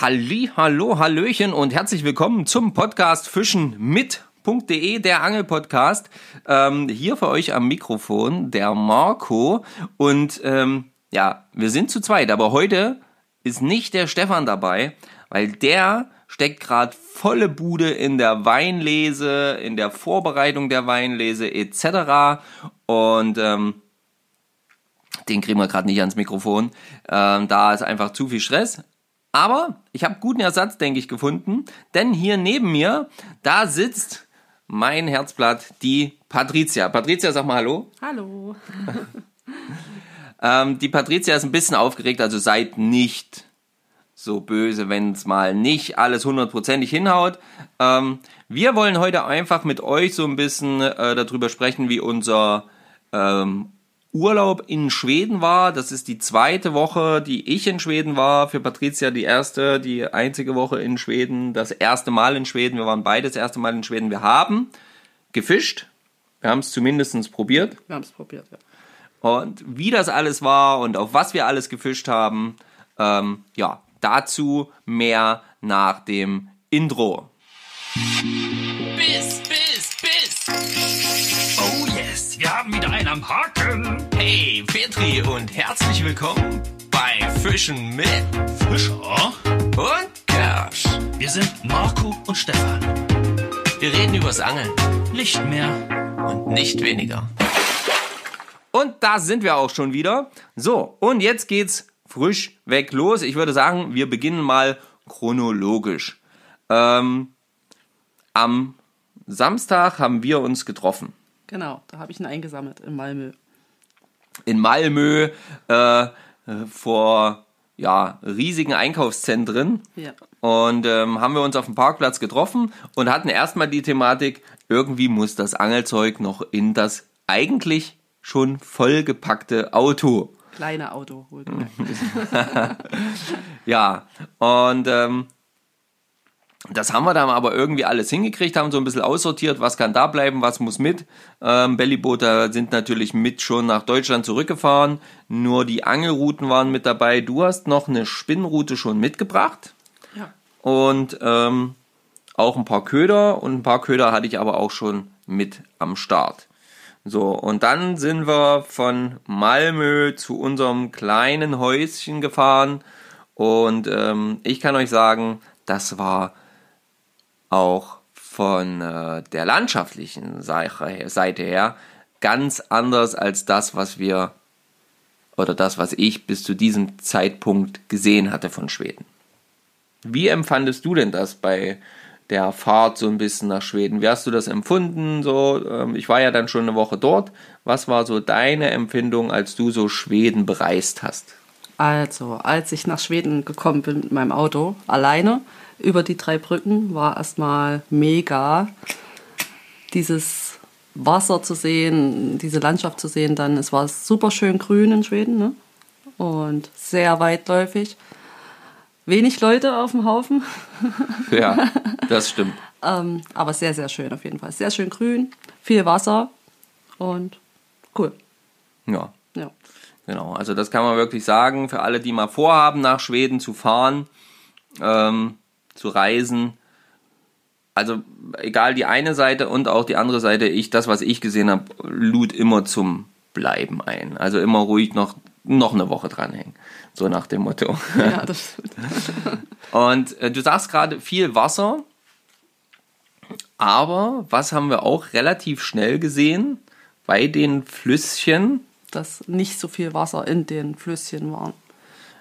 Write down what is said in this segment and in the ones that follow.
Halli, hallo, hallöchen und herzlich willkommen zum Podcast Fischen mit.de, der Angelpodcast. Ähm, hier für euch am Mikrofon der Marco und ähm, ja, wir sind zu zweit, aber heute ist nicht der Stefan dabei, weil der steckt gerade volle Bude in der Weinlese, in der Vorbereitung der Weinlese etc. Und ähm, den kriegen wir gerade nicht ans Mikrofon. Ähm, da ist einfach zu viel Stress. Aber ich habe guten Ersatz, denke ich, gefunden. Denn hier neben mir, da sitzt mein Herzblatt, die Patricia. Patricia, sag mal Hallo. Hallo. ähm, die Patricia ist ein bisschen aufgeregt, also seid nicht so böse, wenn es mal nicht alles hundertprozentig hinhaut. Ähm, wir wollen heute einfach mit euch so ein bisschen äh, darüber sprechen, wie unser ähm, Urlaub in Schweden war. Das ist die zweite Woche, die ich in Schweden war. Für Patricia die erste, die einzige Woche in Schweden. Das erste Mal in Schweden. Wir waren beide das erste Mal in Schweden. Wir haben gefischt. Wir haben es zumindest probiert. Wir haben es probiert, ja. Und wie das alles war und auf was wir alles gefischt haben, ähm, ja, dazu mehr nach dem Intro. Biss, biss, biss. Oh yes, wir haben wieder einen am Haken. Hey, Petri und herzlich willkommen bei Fischen mit Fischer und Kersch. Wir sind Marco und Stefan. Wir reden übers Angeln Nicht mehr. und nicht weniger. Und da sind wir auch schon wieder. So, und jetzt geht's frisch weg los. Ich würde sagen, wir beginnen mal chronologisch. Ähm, am Samstag haben wir uns getroffen. Genau, da habe ich ihn eingesammelt in Malmö. In Malmö äh, vor ja, riesigen Einkaufszentren. Ja. Und ähm, haben wir uns auf dem Parkplatz getroffen und hatten erstmal die Thematik, irgendwie muss das Angelzeug noch in das eigentlich schon vollgepackte Auto. Kleine Auto, wohlgemerkt. Ja, und ähm, das haben wir dann aber irgendwie alles hingekriegt, haben so ein bisschen aussortiert, was kann da bleiben, was muss mit. Ähm, Bellybooter sind natürlich mit schon nach Deutschland zurückgefahren, nur die Angelrouten waren mit dabei. Du hast noch eine Spinnroute schon mitgebracht Ja. und ähm, auch ein paar Köder und ein paar Köder hatte ich aber auch schon mit am Start. So, und dann sind wir von Malmö zu unserem kleinen Häuschen gefahren und ähm, ich kann euch sagen, das war auch von äh, der landschaftlichen Seite her ganz anders als das, was wir oder das, was ich bis zu diesem Zeitpunkt gesehen hatte von Schweden. Wie empfandest du denn das bei der Fahrt so ein bisschen nach Schweden? Wie hast du das empfunden? So, ähm, ich war ja dann schon eine Woche dort. Was war so deine Empfindung, als du so Schweden bereist hast? Also, als ich nach Schweden gekommen bin mit meinem Auto, alleine, über die drei Brücken, war erstmal mega, dieses Wasser zu sehen, diese Landschaft zu sehen. Dann, es war super schön grün in Schweden ne? und sehr weitläufig. Wenig Leute auf dem Haufen, Ja, das stimmt. ähm, aber sehr, sehr schön auf jeden Fall. Sehr schön grün, viel Wasser und cool. Ja, Ja. Genau. Also das kann man wirklich sagen. Für alle, die mal vorhaben, nach Schweden zu fahren, ähm, zu reisen. Also egal die eine Seite und auch die andere Seite, ich das, was ich gesehen habe, lud immer zum Bleiben ein. Also immer ruhig noch, noch eine Woche dranhängen. So nach dem Motto. ja, das stimmt. Und äh, du sagst gerade viel Wasser, aber was haben wir auch relativ schnell gesehen bei den Flüsschen? Dass nicht so viel Wasser in den Flüsschen waren.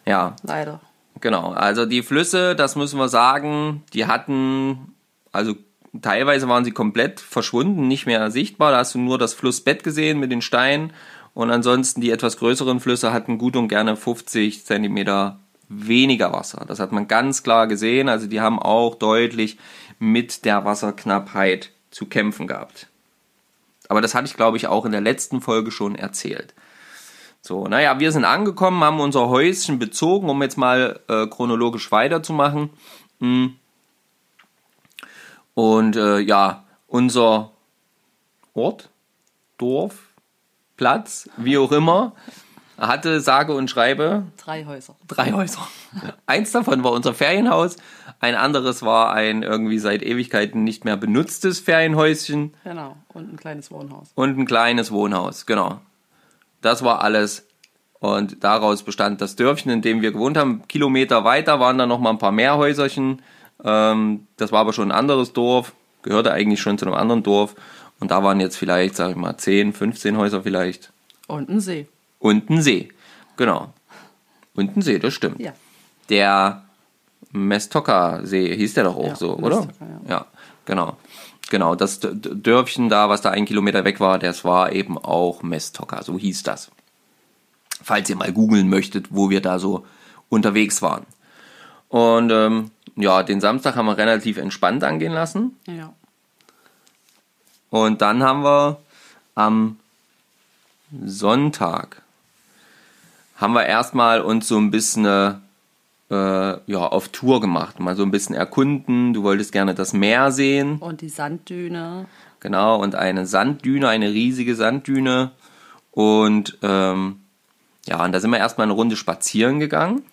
Ja, Leider. genau. Also die Flüsse, das müssen wir sagen, die hatten, also teilweise waren sie komplett verschwunden, nicht mehr sichtbar. Da hast du nur das Flussbett gesehen mit den Steinen. Und ansonsten die etwas größeren Flüsse hatten gut und gerne 50 Zentimeter weniger Wasser. Das hat man ganz klar gesehen. Also die haben auch deutlich mit der Wasserknappheit zu kämpfen gehabt. Aber das hatte ich, glaube ich, auch in der letzten Folge schon erzählt. So, naja, wir sind angekommen, haben unser Häuschen bezogen, um jetzt mal äh, chronologisch weiterzumachen. Mm. Und äh, ja, unser Ort, Dorf, Platz, wie auch immer, hatte sage und schreibe Drei Häuser. drei Häuser. Eins davon war unser Ferienhaus, ein anderes war ein irgendwie seit Ewigkeiten nicht mehr benutztes Ferienhäuschen Genau. Und ein kleines Wohnhaus. und ein kleines Wohnhaus, genau. Das war alles. Und daraus bestand das Dörfchen, in dem wir gewohnt haben. Kilometer weiter waren dann noch mal ein paar mehr Häuserchen. Ähm, das war aber schon ein anderes Dorf, gehörte eigentlich schon zu einem anderen Dorf. Und da waren jetzt vielleicht, sag ich mal, 10, 15 Häuser vielleicht. Und ein See. Und ein See. Genau. Und ein See, das stimmt. Ja. Der Mestoka-See hieß der doch auch Ja, so, oder? Ja. ja, genau. Genau, das Dörfchen da, was da ein Kilometer weg war, das war eben auch Mestoka, so hieß das. Falls ihr mal googeln möchtet, wo wir da so unterwegs waren. Und ähm, ja, den Samstag haben wir relativ entspannt angehen lassen. Ja. Und dann haben wir am Sonntag haben wir erstmal uns so ein bisschen äh, ja, auf Tour gemacht, mal so ein bisschen erkunden. Du wolltest gerne das Meer sehen, Und die Sanddüne. genau, und eine Sanddüne, eine riesige Sanddüne. Und ähm, ja, und da sind wir erstmal eine Runde spazieren gegangen.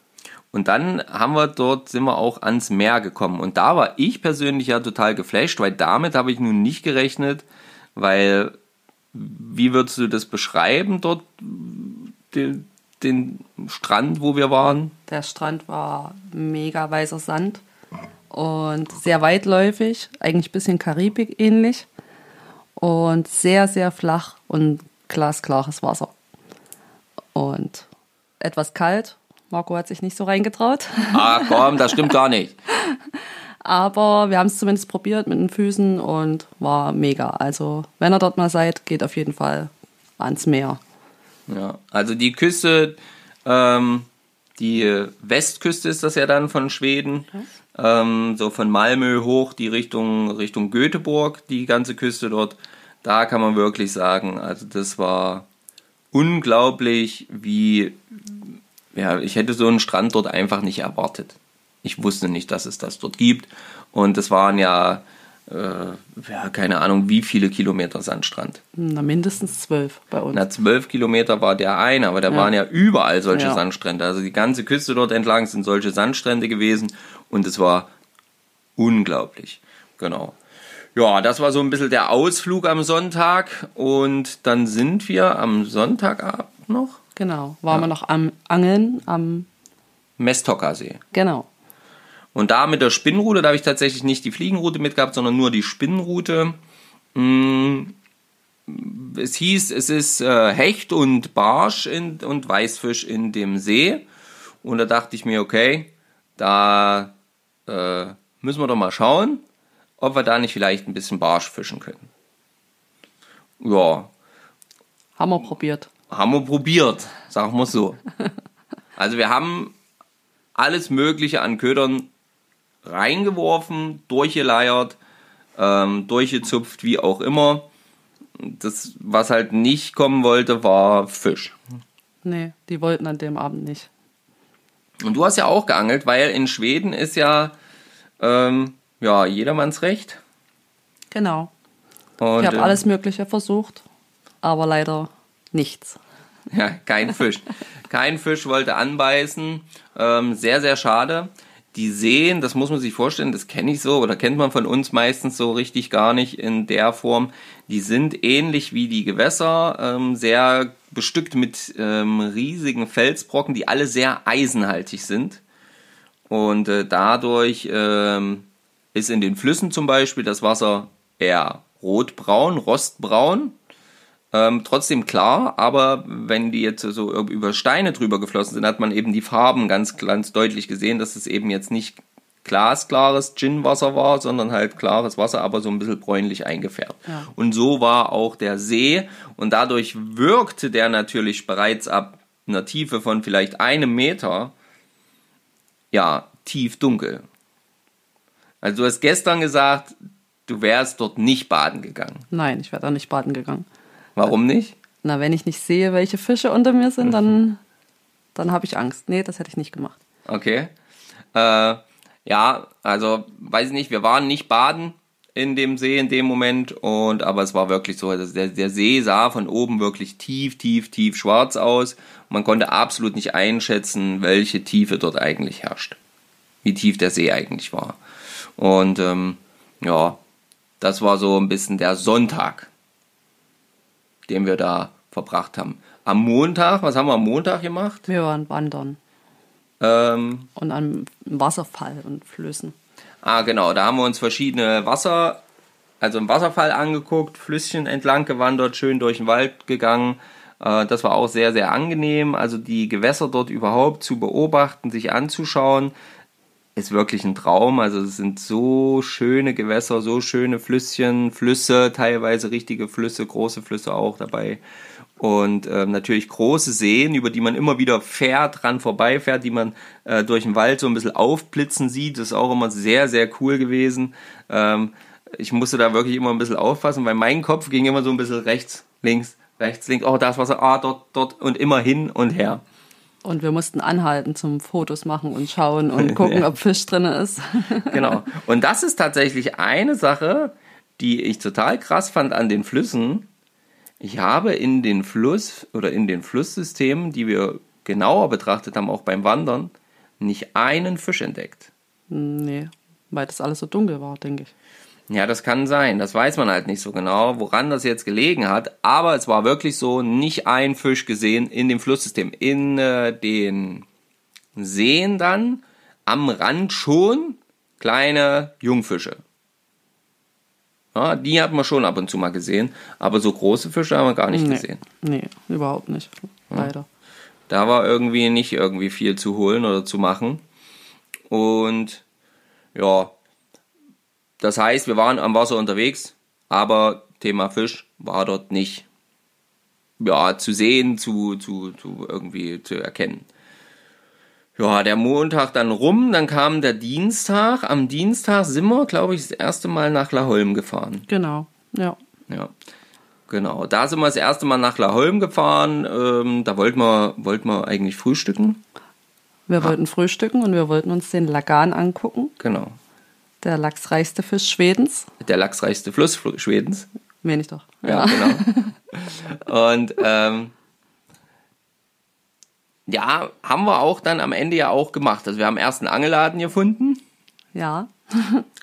Und dann haben wir dort, sind wir auch ans Meer gekommen. Und da war ich persönlich ja total geflasht, weil damit habe ich nun nicht gerechnet, weil, wie würdest du das beschreiben dort, den, den Strand, wo wir waren? Der Strand war mega weißer Sand und sehr weitläufig, eigentlich ein bisschen Karibik ähnlich und sehr, sehr flach und glasklares Wasser. Und etwas kalt. Marco hat sich nicht so reingetraut, Ah, komm, das stimmt gar nicht. aber wir haben es zumindest probiert mit den Füßen und war mega. Also, wenn ihr dort mal seid, geht auf jeden Fall ans Meer. Ja, also die Küste, ähm, die Westküste ist das ja dann von Schweden, ähm, so von Malmö hoch, die Richtung, Richtung Göteborg, die ganze Küste dort. Da kann man wirklich sagen, also das war unglaublich, wie, ja, ich hätte so einen Strand dort einfach nicht erwartet. Ich wusste nicht, dass es das dort gibt. Und es waren ja, äh, ja, keine Ahnung, wie viele Kilometer Sandstrand. Na, mindestens zwölf bei uns. Na, zwölf Kilometer war der eine, aber da Ja. waren ja überall solche Ja. Sandstrände. Also die ganze Küste dort entlang sind solche Sandstrände gewesen und es war unglaublich. Genau. Ja, das war so ein bisschen der Ausflug am Sonntag und dann sind wir am Sonntagabend noch Genau. Waren wir noch am Angeln, am, Mestokasee. genau. Und da mit der Spinnrute, da habe ich tatsächlich nicht die Fliegenroute mitgehabt, sondern nur die Spinnrute. Mm, Es hieß, es ist äh, Hecht und Barsch in, und Weißfisch in dem See. Und da dachte ich mir, okay, da äh, müssen wir doch mal schauen, ob wir da nicht vielleicht ein bisschen Barsch fischen können. Ja, Haben wir probiert. haben wir probiert, sagen wir so. Also wir haben alles Mögliche an Ködern reingeworfen, durchgeleiert, ähm, durchgezupft, wie auch immer. Das, was halt nicht kommen wollte, war Fisch. Nee, die wollten an dem Abend nicht. Und du hast ja auch geangelt, weil in Schweden ist ja, ähm, ja jedermanns Recht. Genau. Und, Ich habe ähm, alles Mögliche versucht, aber leider nichts. Ja, kein Fisch. kein Fisch wollte anbeißen. Ähm, sehr, sehr schade. Die Seen, das muss man sich vorstellen, das kenne ich so oder kennt man von uns meistens so richtig gar nicht in der Form. Die sind ähnlich wie die Gewässer, ähm, sehr bestückt mit ähm, riesigen Felsbrocken, die alle sehr eisenhaltig sind. Und äh, dadurch ähm, ist in den Flüssen zum Beispiel das Wasser eher rotbraun, rostbraun. Ähm, trotzdem klar, aber wenn die jetzt so über Steine drüber geflossen sind, hat man eben die Farben ganz, ganz deutlich gesehen, dass es eben jetzt nicht glasklares Ginwasser war, sondern halt klares Wasser, aber so ein bisschen bräunlich eingefärbt. Ja. Und so war auch der See und dadurch wirkte der natürlich bereits ab einer Tiefe von vielleicht einem Meter, ja, tief dunkel. Also du hast gestern gesagt, du wärst dort nicht baden gegangen. Nein, ich wäre da nicht baden gegangen. Warum nicht? Na, wenn ich nicht sehe, welche Fische unter mir sind, dann, dann habe ich Angst. Nee, das hätte ich nicht gemacht. Okay. Äh, ja, also weiß ich nicht, wir waren nicht baden. in dem See in dem Moment und aber es war wirklich so, also der, der See sah von oben wirklich tief, tief, tief schwarz aus. Man konnte absolut nicht einschätzen, welche Tiefe dort eigentlich herrscht, wie tief der See eigentlich war. Und ähm, ja, das war so ein bisschen der Sonntag, den wir da verbracht haben. Am Montag, was haben wir am Montag gemacht? Wir waren wandern Ähm, und am Wasserfall und Flüssen. Ah, genau. Da haben wir uns verschiedene Wasser, also einen Wasserfall angeguckt, Flüsschen entlang gewandert, schön durch den Wald gegangen. Äh, Das war auch sehr, sehr angenehm. Also die Gewässer dort überhaupt zu beobachten, sich anzuschauen, ist wirklich ein Traum. Also es sind so schöne Gewässer, so schöne Flüsschen, Flüsse, teilweise richtige Flüsse, große Flüsse auch dabei. Und ähm, natürlich große Seen, über die man immer wieder fährt, dran vorbeifährt, die man äh, durch den Wald so ein bisschen aufblitzen sieht. Das ist auch immer sehr, sehr cool gewesen. Ähm, ich musste da wirklich immer ein bisschen aufpassen, weil mein Kopf ging immer so ein bisschen rechts, links, rechts, links. Oh, da ist Wasser, ah, dort, dort und immer hin und her. Und wir mussten anhalten zum Fotos machen und schauen und gucken, Ja. ob Fisch drin ist. Genau. Und das ist tatsächlich eine Sache, die ich total krass fand an den Flüssen. Ich habe in den Fluss oder in den Flusssystemen, die wir genauer betrachtet haben, auch beim Wandern, nicht einen Fisch entdeckt. nee, weil das alles so dunkel war, denke ich. Ja, das kann sein. Das weiß man halt nicht so genau, woran das jetzt gelegen hat. Aber es war wirklich so, nicht ein Fisch gesehen in dem Flusssystem. In äh, den Seen dann, am Rand schon, kleine Jungfische. Ja, die hat man schon ab und zu mal gesehen. Aber so große Fische haben wir gar nicht nee. gesehen. Nee, überhaupt nicht. Leider. Da war irgendwie nicht irgendwie viel zu holen oder zu machen. Und ja, das heißt, wir waren am Wasser unterwegs, aber Thema Fisch war dort nicht ja, zu sehen, zu, zu, zu irgendwie zu erkennen. Ja, der Montag dann rum, dann kam der Dienstag. Am Dienstag sind wir, glaube ich, das erste Mal nach La Holm gefahren. Genau, ja. Ja, genau. Da sind wir das erste Mal nach La Holm gefahren. Ähm, da wollten wir, wollten wir eigentlich frühstücken. Wir wollten frühstücken und wir wollten uns den Lagan angucken. Genau. Der lachsreichste Fisch Schwedens. Der lachsreichste Fluss Fl- Schwedens. Meine ich doch. Ja, genau. Und ähm, ja, haben wir auch dann am Ende ja auch gemacht. Also wir haben erst einen Angelladen gefunden, Ja.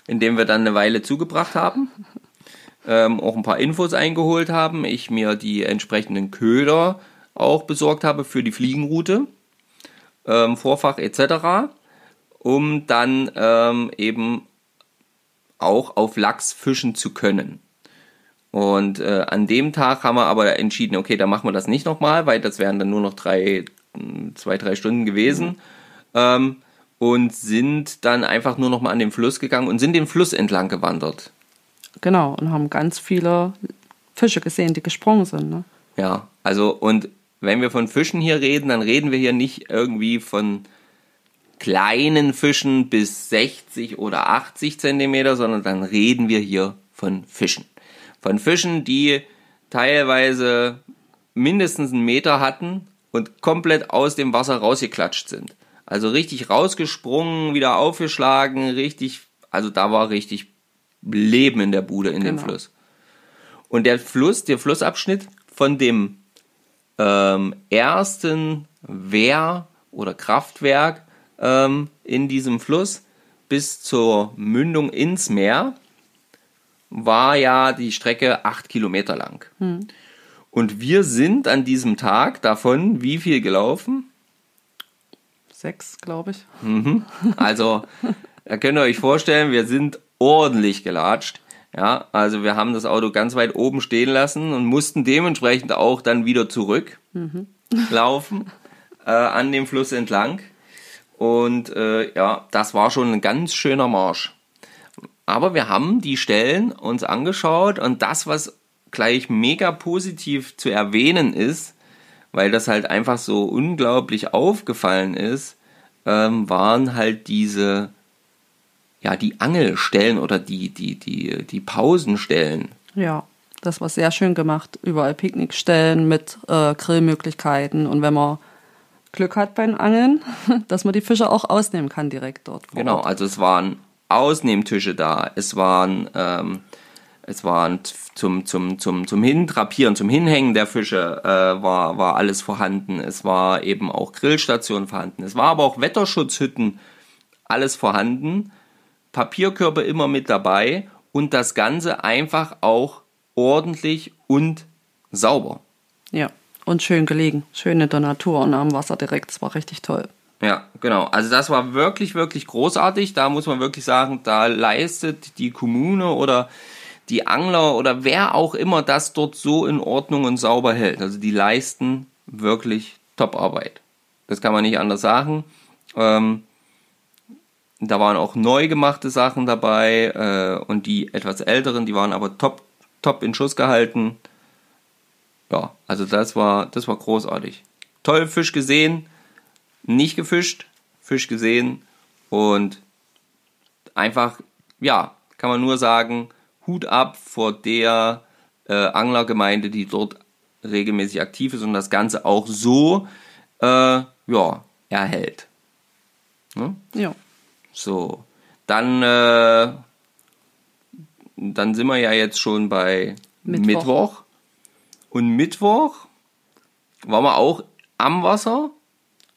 in dem wir dann eine Weile zugebracht haben. Ähm, auch ein paar Infos eingeholt haben. Ich mir die entsprechenden Köder auch besorgt habe für die Fliegenroute, ähm, Vorfach etc., um dann ähm, eben auch auf Lachs fischen zu können. Und äh, an dem Tag haben wir aber entschieden, okay, da machen wir das nicht nochmal, weil das wären dann nur noch drei, mh, zwei, drei Stunden gewesen. Ähm, und sind dann einfach nur nochmal an den Fluss gegangen und sind den Fluss entlang gewandert. Genau. Und haben ganz viele Fische gesehen, die gesprungen sind. Ne? Ja, also und wenn wir von Fischen hier reden, dann reden wir hier nicht irgendwie von kleinen Fischen bis 60 oder 80 Zentimeter, sondern dann reden wir hier von Fischen. Von Fischen, die teilweise mindestens einen Meter hatten und komplett aus dem Wasser rausgeklatscht sind. Also richtig rausgesprungen, wieder aufgeschlagen, richtig, also da war richtig Leben in der Bude in dem Genau. Fluss. Und der Fluss, der Flussabschnitt von dem ähm, ersten Wehr- oder Kraftwerk ähm, in diesem Fluss bis zur Mündung ins Meer war ja die Strecke acht Kilometer lang. Und wir sind an diesem Tag davon wie viel gelaufen? Sechs, glaube ich. Also, da könnt ihr euch vorstellen, wir sind ordentlich gelatscht. Ja, also wir haben das Auto ganz weit oben stehen lassen und mussten dementsprechend auch dann wieder zurück laufen äh, an dem Fluss entlang. Und äh, ja, das war schon ein ganz schöner Marsch. Aber wir haben die Stellen uns angeschaut und das, was gleich mega positiv zu erwähnen ist, weil das halt einfach so unglaublich aufgefallen ist, ähm, waren halt diese, ja, die Angelstellen oder die, die, die, die Pausenstellen. Ja, das war sehr schön gemacht. Überall Picknickstellen mit äh, Grillmöglichkeiten und wenn man Glück hat beim Angeln, dass man die Fische auch ausnehmen kann direkt dort. Genau, Ort. also es waren Ausnehmtische da. Es waren, ähm, es waren zum, zum, zum, zum Hintrapieren, zum Hinhängen der Fische äh, war, war alles vorhanden. Es war eben auch Grillstationen vorhanden. Es war aber auch Wetterschutzhütten, alles vorhanden. Papierkörbe immer mit dabei und das Ganze einfach auch ordentlich und sauber. Ja, und schön gelegen. Schön in der Natur und am Wasser direkt. Das war richtig toll. Ja, genau. Also das war wirklich, wirklich großartig. Da muss man wirklich sagen, da leistet die Kommune oder die Angler oder wer auch immer das dort so in Ordnung und sauber hält. Also die leisten wirklich Top-Arbeit. Das kann man nicht anders sagen. Ähm, da waren auch neu gemachte Sachen dabei äh, und die etwas älteren, die waren aber top, top in Schuss gehalten. Ja, also das war, das war großartig. Toll Fisch gesehen, nicht gefischt, Fisch gesehen und einfach, ja, kann man nur sagen, Hut ab vor der äh, Anglergemeinde, die dort regelmäßig aktiv ist und das Ganze auch so, äh, ja, erhält. Ne? Ja. So, dann, äh, dann sind wir ja jetzt schon bei Mittwoch. Mittwoch. Und Mittwoch waren wir auch am Wasser.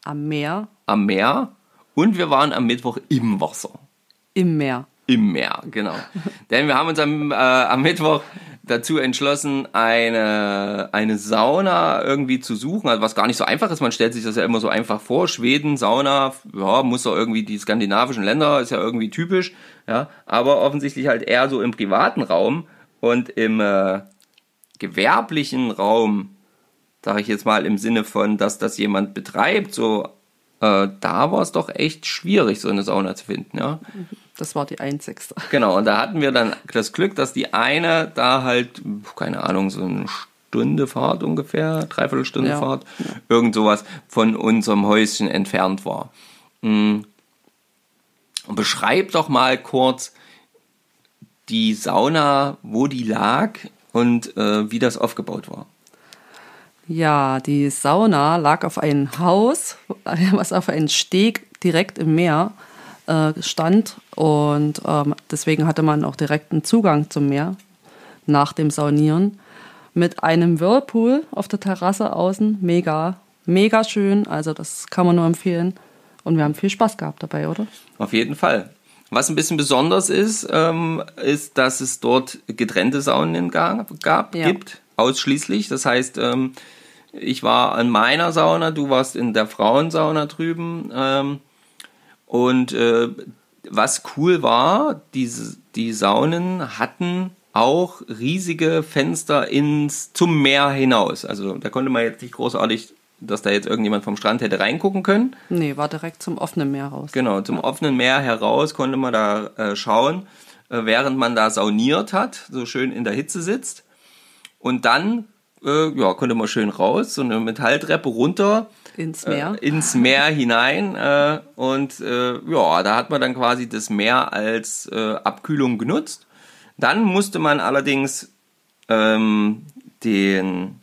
Am Meer. Am Meer. Und wir waren am Mittwoch im Wasser. Im Meer. Im Meer, genau. Denn wir haben uns am, äh, am Mittwoch dazu entschlossen, eine, eine Sauna irgendwie zu suchen, also was gar nicht so einfach ist. Man stellt sich das ja immer so einfach vor. Schweden, Sauna, ja, muss doch irgendwie die skandinavischen Länder, ist ja irgendwie typisch, ja. Aber offensichtlich halt eher so im privaten Raum und im äh, gewerblichen Raum, sage ich jetzt mal im Sinne von, dass das jemand betreibt, so äh, da war es doch echt schwierig, so eine Sauna zu finden, ja. Das war die einzigste. Genau, und da hatten wir dann das Glück, dass die eine da halt, keine Ahnung, so eine Stunde Fahrt ungefähr, dreiviertel Stunde ja, Fahrt, irgend sowas von unserem Häuschen entfernt war. Mhm. Beschreib doch mal kurz die Sauna, wo die lag und äh, wie das aufgebaut war. Ja, die Sauna lag auf einem Haus, was auf einem Steg direkt im Meer äh, stand. Und ähm, deswegen hatte man auch direkten Zugang zum Meer nach dem Saunieren. Mit einem Whirlpool auf der Terrasse außen. Mega, mega schön. Also, das kann man nur empfehlen. Und wir haben viel Spaß gehabt dabei, oder? Auf jeden Fall. Was ein bisschen besonders ist, ähm, ist, dass es dort getrennte Saunen gab, ja. gibt, ausschließlich. Das heißt, ähm, ich war an meiner Sauna, du warst in der Frauensauna drüben. Ähm, und äh, was cool war, diese, die Saunen hatten auch riesige Fenster ins, zum Meer hinaus. Also da konnte man jetzt nicht großartig, dass da jetzt irgendjemand vom Strand hätte reingucken können. Nee, war direkt zum offenen Meer raus. Genau, zum offenen Meer heraus konnte man da äh, schauen, äh, während man da sauniert hat, so schön in der Hitze sitzt. Und dann äh, ja, konnte man schön raus, so eine Metalltreppe runter. Ins Meer. Äh, ins Meer hinein. Äh, und äh, ja, da hat man dann quasi das Meer als Abkühlung genutzt. Dann musste man allerdings ähm, den,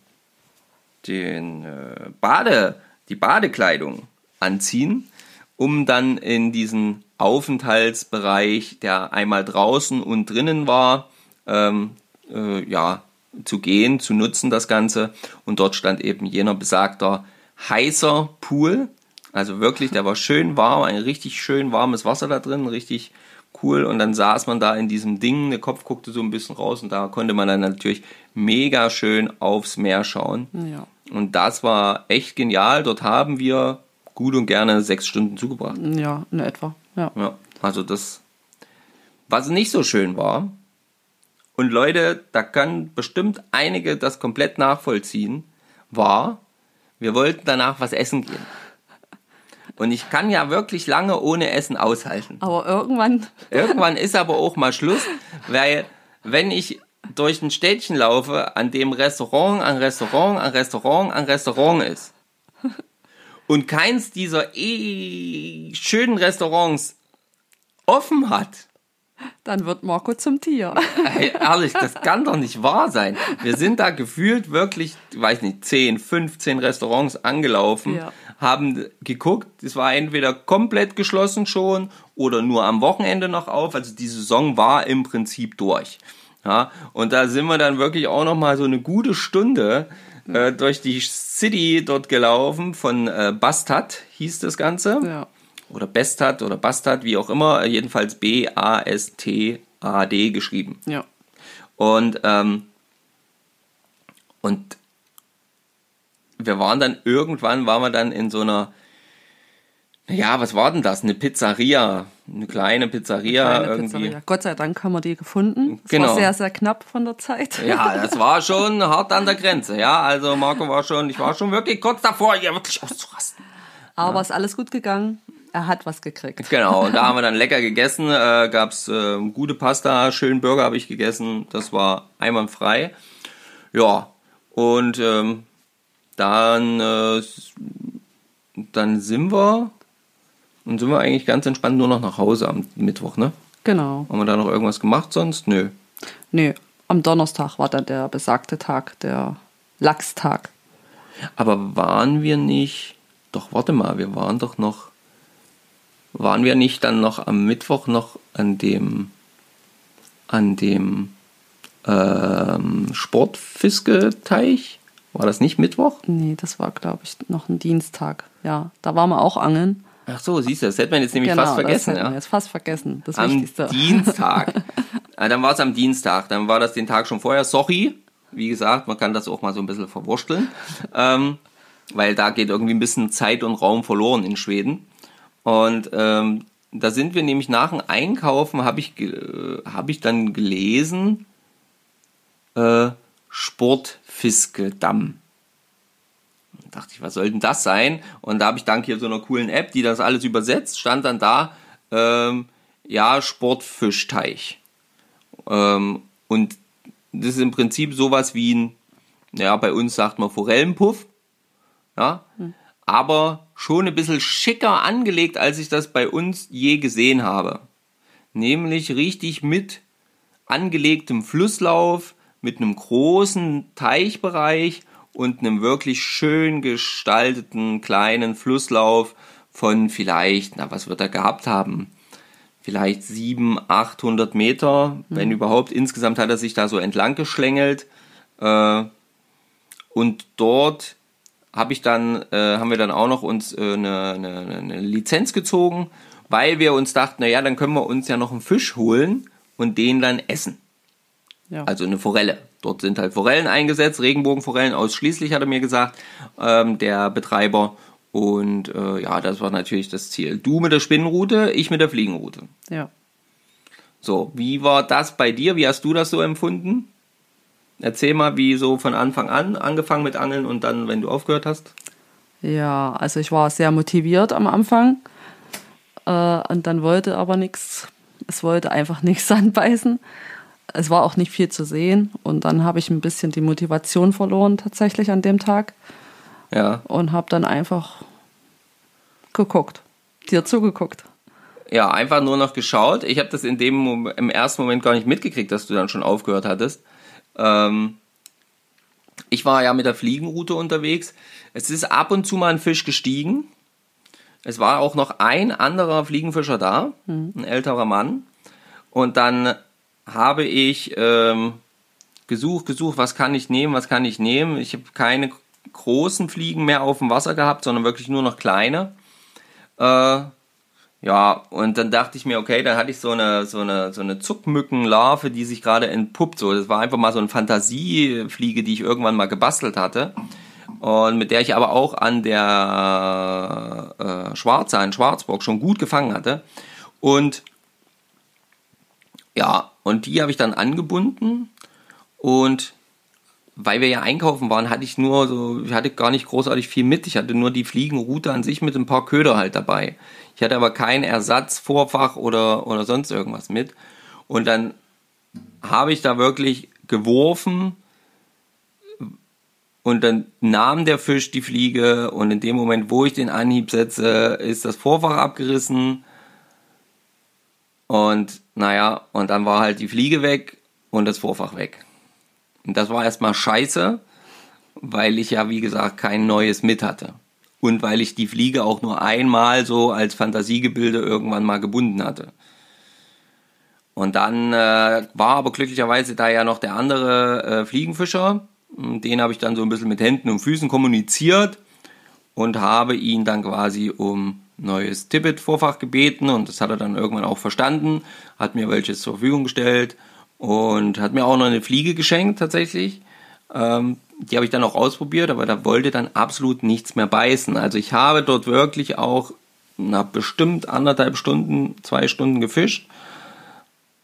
den äh, Bade, die Badekleidung anziehen, um dann in diesen Aufenthaltsbereich, der einmal draußen und drinnen war, ähm, äh, ja, zu gehen, zu nutzen, das Ganze. Und dort stand eben jener besagter heißer Pool. Also wirklich, der war schön warm, ein richtig schön warmes Wasser da drin, richtig cool. Und dann saß man da in diesem Ding, der Kopf guckte so ein bisschen raus und da konnte man dann natürlich mega schön aufs Meer schauen. Ja. Und das war echt genial. Dort haben wir gut und gerne sechs Stunden zugebracht. Ja, in etwa. Ja. ja also das, was nicht so schön war, und Leute, da kann bestimmt einige das komplett nachvollziehen, war, wir wollten danach was essen gehen. Und ich kann ja wirklich lange ohne Essen aushalten. Aber irgendwann. Irgendwann ist aber auch mal Schluss, weil wenn ich durch ein Städtchen laufe, an dem Restaurant an Restaurant an Restaurant an Restaurant ist und keins dieser eh schönen Restaurants offen hat, dann wird Marco zum Tier. Hey, ehrlich, das kann doch nicht wahr sein. Wir sind da gefühlt wirklich, weiß nicht, 10, 15 Restaurants angelaufen, ja. Haben geguckt, es war entweder komplett geschlossen schon oder nur am Wochenende noch auf. Also die Saison war im Prinzip durch. Ja, und da sind wir dann wirklich auch noch mal so eine gute Stunde äh, durch die City dort gelaufen von äh, Bastard hieß das Ganze. Ja. Oder Bestad oder Bastard, wie auch immer. Jedenfalls B-A-S-T-A-D geschrieben. Ja. Und, ähm, und wir waren dann irgendwann, waren wir dann in so einer, ja, was war denn das? Eine Pizzeria, eine kleine Pizzeria Kleine irgendwie. Pizzeria. Gott sei Dank haben wir die gefunden. Es Genau. war sehr, sehr knapp von der Zeit. Ja, das war schon hart an der Grenze, ja. Also Marco war schon, ich war schon wirklich kurz davor, hier wirklich auszurasten. Aber ist alles gut gegangen. Er hat was gekriegt. Genau, und da haben wir dann lecker gegessen, äh, gab's äh, gute Pasta, schönen Burger habe ich gegessen, das war einwandfrei. Ja, und ähm, dann, äh, dann sind wir, dann sind wir eigentlich ganz entspannt nur noch nach Hause am Mittwoch, ne? Genau. Haben wir da noch irgendwas gemacht sonst? Nö. Nee, am Donnerstag war dann der besagte Tag, der Lachstag. Aber waren wir nicht, doch warte mal, wir waren doch noch, waren wir nicht dann noch am Mittwoch noch an dem, an dem ähm, Sportfisketeich? War das nicht Mittwoch? Nee, das war, glaube ich, noch ein Dienstag. Ja, da waren wir auch angeln. Ach so, siehst du, das hätte man jetzt nämlich genau, fast vergessen. das hätten wir Ja. jetzt fast vergessen. Das Am Wichtigste. Dienstag. Ah, dann war es am Dienstag, dann war das den Tag schon vorher. Sorry, wie gesagt, man kann das auch mal so ein bisschen verwursteln, ähm, weil da geht irgendwie ein bisschen Zeit und Raum verloren in Schweden. Und ähm, da sind wir nämlich nach dem Einkaufen, habe ich, äh, hab ich dann gelesen, äh, Sportfiskedamm. Da dachte ich, was soll denn das sein? Und da habe ich dank hier so einer coolen App, die das alles übersetzt, stand dann da, ähm, ja, Sportfischteich. Ähm, und das ist im Prinzip sowas wie ein, ja, bei uns sagt man Forellenpuff. Ja, aber schon ein bisschen schicker angelegt, als ich das bei uns je gesehen habe. Nämlich richtig mit angelegtem Flusslauf, mit einem großen Teichbereich und einem wirklich schön gestalteten kleinen Flusslauf von vielleicht, na, was wird er gehabt haben? Vielleicht 700, 800 Meter, wenn überhaupt. Insgesamt hat er sich da so entlang geschlängelt. Äh, und dort habe ich dann, äh, haben wir dann auch noch uns äh, eine, eine, eine Lizenz gezogen, weil wir uns dachten, naja, dann können wir uns ja noch einen Fisch holen und den dann essen. Ja. Also eine Forelle. Dort sind halt Forellen eingesetzt, Regenbogenforellen ausschließlich, hat er mir gesagt, ähm, der Betreiber. Und äh, ja, das war natürlich das Ziel. Du mit der Spinnenroute, ich mit der Fliegenroute. ja. So, wie war das bei dir? Wie hast du das so empfunden? Erzähl mal, wie so von Anfang an, angefangen mit Angeln und dann, wenn du aufgehört hast. Ja, also ich war sehr motiviert am Anfang äh, und dann wollte aber nichts. Es wollte einfach nichts anbeißen. Es war auch nicht viel zu sehen und dann habe ich ein bisschen die Motivation verloren tatsächlich an dem Tag Ja, und habe dann einfach geguckt, dir zugeguckt. ja, einfach nur noch geschaut. Ich habe das in dem im ersten Moment gar nicht mitgekriegt, dass du dann schon aufgehört hattest. Ähm, ich war ja mit der Fliegenroute unterwegs. Es ist ab und zu mal ein Fisch gestiegen. Es war auch noch ein anderer Fliegenfischer da, ein älterer Mann. Und dann habe ich ähm, gesucht, gesucht, was kann ich nehmen, was kann ich nehmen. Ich habe keine großen Fliegen mehr auf dem Wasser gehabt, sondern wirklich nur noch kleine. Äh, ja, und dann dachte ich mir, okay, dann hatte ich so eine, so eine, so eine Zuckmückenlarve, die sich gerade entpuppt. So, das war einfach mal so eine Fantasiefliege, die ich irgendwann mal gebastelt hatte. Und mit der ich aber auch an der äh, Schwarze, in Schwarzburg schon gut gefangen hatte. Und ja, und die habe ich dann angebunden. Und weil wir ja einkaufen waren, hatte ich nur so, ich hatte gar nicht großartig viel mit. Ich hatte nur die Fliegenroute an sich mit ein paar Köder halt dabei. Ich hatte aber keinen Ersatz, Vorfach oder, oder sonst irgendwas mit. Und dann habe ich da wirklich geworfen und dann nahm der Fisch die Fliege und in dem Moment, wo ich den Anhieb setze, ist das Vorfach abgerissen. Und naja, und dann war halt die Fliege weg und das Vorfach weg. Und das war erstmal scheiße, weil ich ja, wie gesagt, kein neues mit hatte. und weil ich die Fliege auch nur einmal so als Fantasiegebilde irgendwann mal gebunden hatte. Und dann äh, war aber glücklicherweise da ja noch der andere äh, Fliegenfischer. Den habe ich dann so ein bisschen mit Händen und Füßen kommuniziert und habe ihn dann quasi um neues Tippet-Vorfach gebeten und das hat er dann irgendwann auch verstanden, hat mir welches zur Verfügung gestellt und hat mir auch noch eine Fliege geschenkt tatsächlich. Ähm, die habe ich dann auch ausprobiert, aber da wollte dann absolut nichts mehr beißen. Also ich habe dort wirklich auch na, bestimmt anderthalb Stunden, zwei Stunden gefischt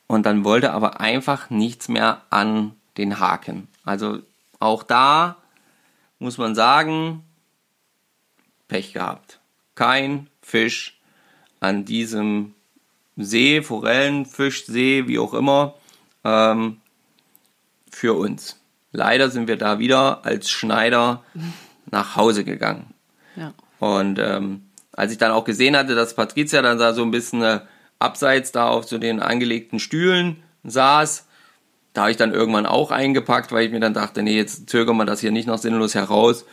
und dann wollte aber einfach nichts mehr an den Haken. Also auch da muss man sagen, Pech gehabt. Kein Fisch an diesem See, Forellenfischsee, wie auch immer, ähm, für uns. Leider sind wir da wieder als Schneider nach Hause gegangen. Ja. Und ähm, als ich dann auch gesehen hatte, dass Patricia dann da so ein bisschen äh, abseits da auf so den angelegten Stühlen saß, da habe ich dann irgendwann auch eingepackt, weil ich mir dann dachte, nee, jetzt zögern wir das hier nicht noch sinnlos heraus.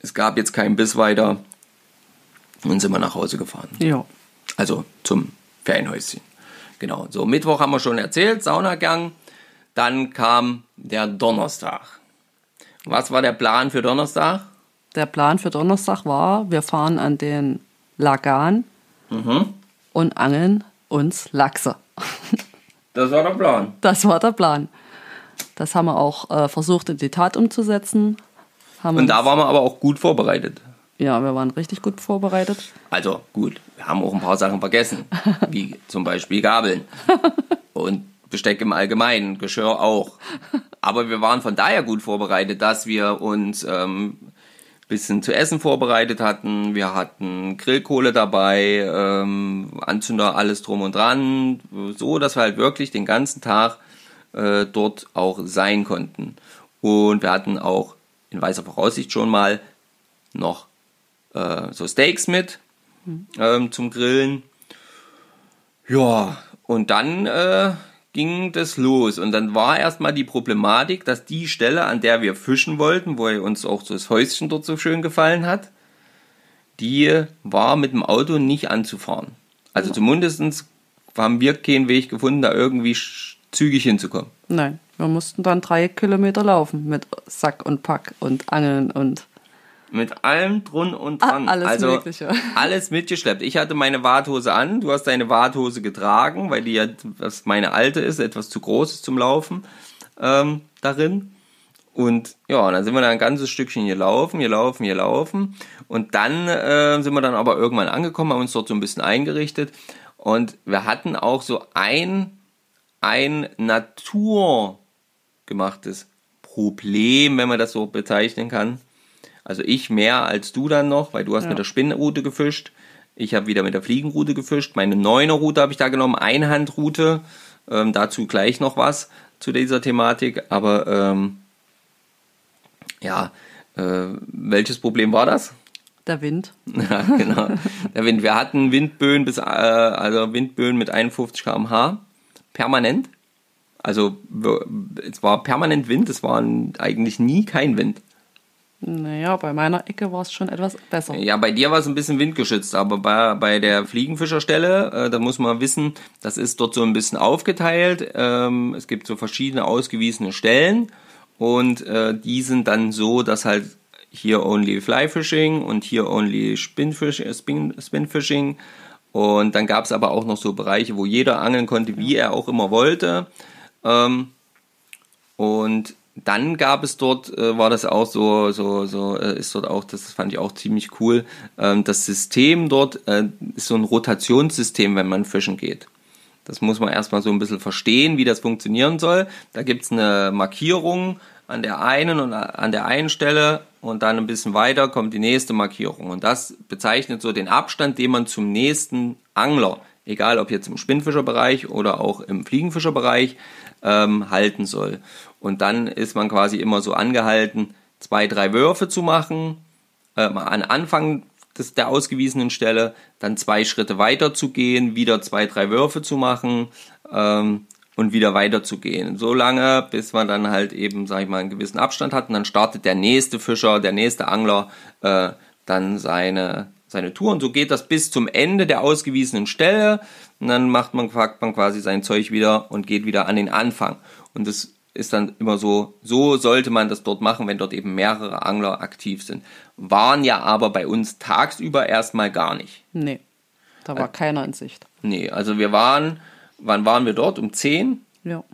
Es gab jetzt keinen Biss weiter und sind wir nach Hause gefahren. Ja. Also zum Ferienhäuschen. Genau. So, Mittwoch haben wir schon erzählt, Saunagang. Dann kam der Donnerstag. Was war der Plan für Donnerstag? Der Plan für Donnerstag war, wir fahren an den Lagan und angeln uns Lachse. Das war der Plan. Das war der Plan. Das haben wir auch äh, versucht in die Tat umzusetzen. Und da waren wir aber auch gut vorbereitet. Ja, wir waren richtig gut vorbereitet. Also gut, wir haben auch ein paar Sachen vergessen, wie zum Beispiel Gabeln und Besteck im Allgemeinen, Geschirr auch. Aber wir waren von daher gut vorbereitet, dass wir uns ähm, bisschen zu essen vorbereitet hatten. Wir hatten Grillkohle dabei, ähm, Anzünder, alles drum und dran, so dass wir halt wirklich den ganzen Tag äh, dort auch sein konnten. Und wir hatten auch in weißer Voraussicht schon mal noch äh, so Steaks mit ähm, zum Grillen. Ja, und dann äh, ging das los. Und dann war erstmal die Problematik, dass die Stelle, an der wir fischen wollten, wo uns auch so das Häuschen dort so schön gefallen hat, die war mit dem Auto nicht anzufahren. Also zumindest haben wir keinen Weg gefunden, da irgendwie zügig hinzukommen. Nein, wir mussten dann drei Kilometer laufen mit Sack und Pack und Angeln und Mit allem drun und Ah, dran. alles also Mögliche. alles mitgeschleppt. Ich hatte meine Warthose an, du hast deine Warthose getragen, weil die ja, was meine alte ist, etwas zu groß ist zum Laufen ähm, darin. Und ja, dann sind wir da ein ganzes Stückchen gelaufen, gelaufen, gelaufen. Und dann äh, sind wir dann aber irgendwann angekommen, haben uns dort so ein bisschen eingerichtet. Und wir hatten auch so ein, ein naturgemachtes Problem, wenn man das so bezeichnen kann. Also ich mehr als du dann noch, weil du hast Ja. mit der Spinnenroute gefischt. Ich habe wieder mit der Fliegenroute gefischt. Meine Neuner-Route habe ich da genommen, Einhandroute. Ähm, dazu gleich noch was zu dieser Thematik. Aber ähm, ja, äh, welches Problem war das? der Wind. Ja, genau. Der Wind. Wir hatten Windböen bis, äh, also Windböen mit 51 km/h permanent. Also es war permanent Wind, es war eigentlich nie kein Wind. Naja, bei meiner Ecke war es schon etwas besser. Ja, bei dir war es ein bisschen windgeschützt, aber bei, bei der Fliegenfischerstelle, äh, da muss man wissen, das ist dort so ein bisschen aufgeteilt. Ähm, es gibt so verschiedene ausgewiesene Stellen und äh, die sind dann so, dass halt hier only Fly Fishing und hier only Spinfish, äh, Spin, Spinfishing. Und dann gab es aber auch noch so Bereiche, wo jeder angeln konnte, wie er auch immer wollte. Ähm, und dann gab es dort, äh, war das auch so, so, so, äh, ist dort auch, das fand ich auch ziemlich cool. Ähm, das System dort äh, ist so ein Rotationssystem, wenn man fischen geht. Das muss man erstmal so ein bisschen verstehen, wie das funktionieren soll. Da gibt's eine Markierung an der einen und an der einen Stelle und dann ein bisschen weiter kommt die nächste Markierung. Und das bezeichnet so den Abstand, den man zum nächsten Angler, egal ob jetzt im Spinnfischerbereich oder auch im Fliegenfischerbereich, ähm, halten soll. Und dann ist man quasi immer so angehalten, zwei, drei Würfe zu machen, äh, an Anfang des, der ausgewiesenen Stelle, dann zwei Schritte weiter zu gehen, wieder zwei, drei Würfe zu machen ähm, und wieder weiter zu gehen. So lange, bis man dann halt eben, sag ich mal, einen gewissen Abstand hat und dann startet der nächste Fischer, der nächste Angler äh, dann seine, seine Tour. Und so geht das bis zum Ende der ausgewiesenen Stelle. Und dann macht man, packt man quasi sein Zeug wieder und geht wieder an den Anfang. Und das ist dann immer so, so sollte man das dort machen, wenn dort eben mehrere Angler aktiv sind. Waren ja aber bei uns tagsüber erstmal gar nicht. Nee, da war keiner in Sicht. Nee, also wir waren, wann waren wir dort? Um 10 Ja.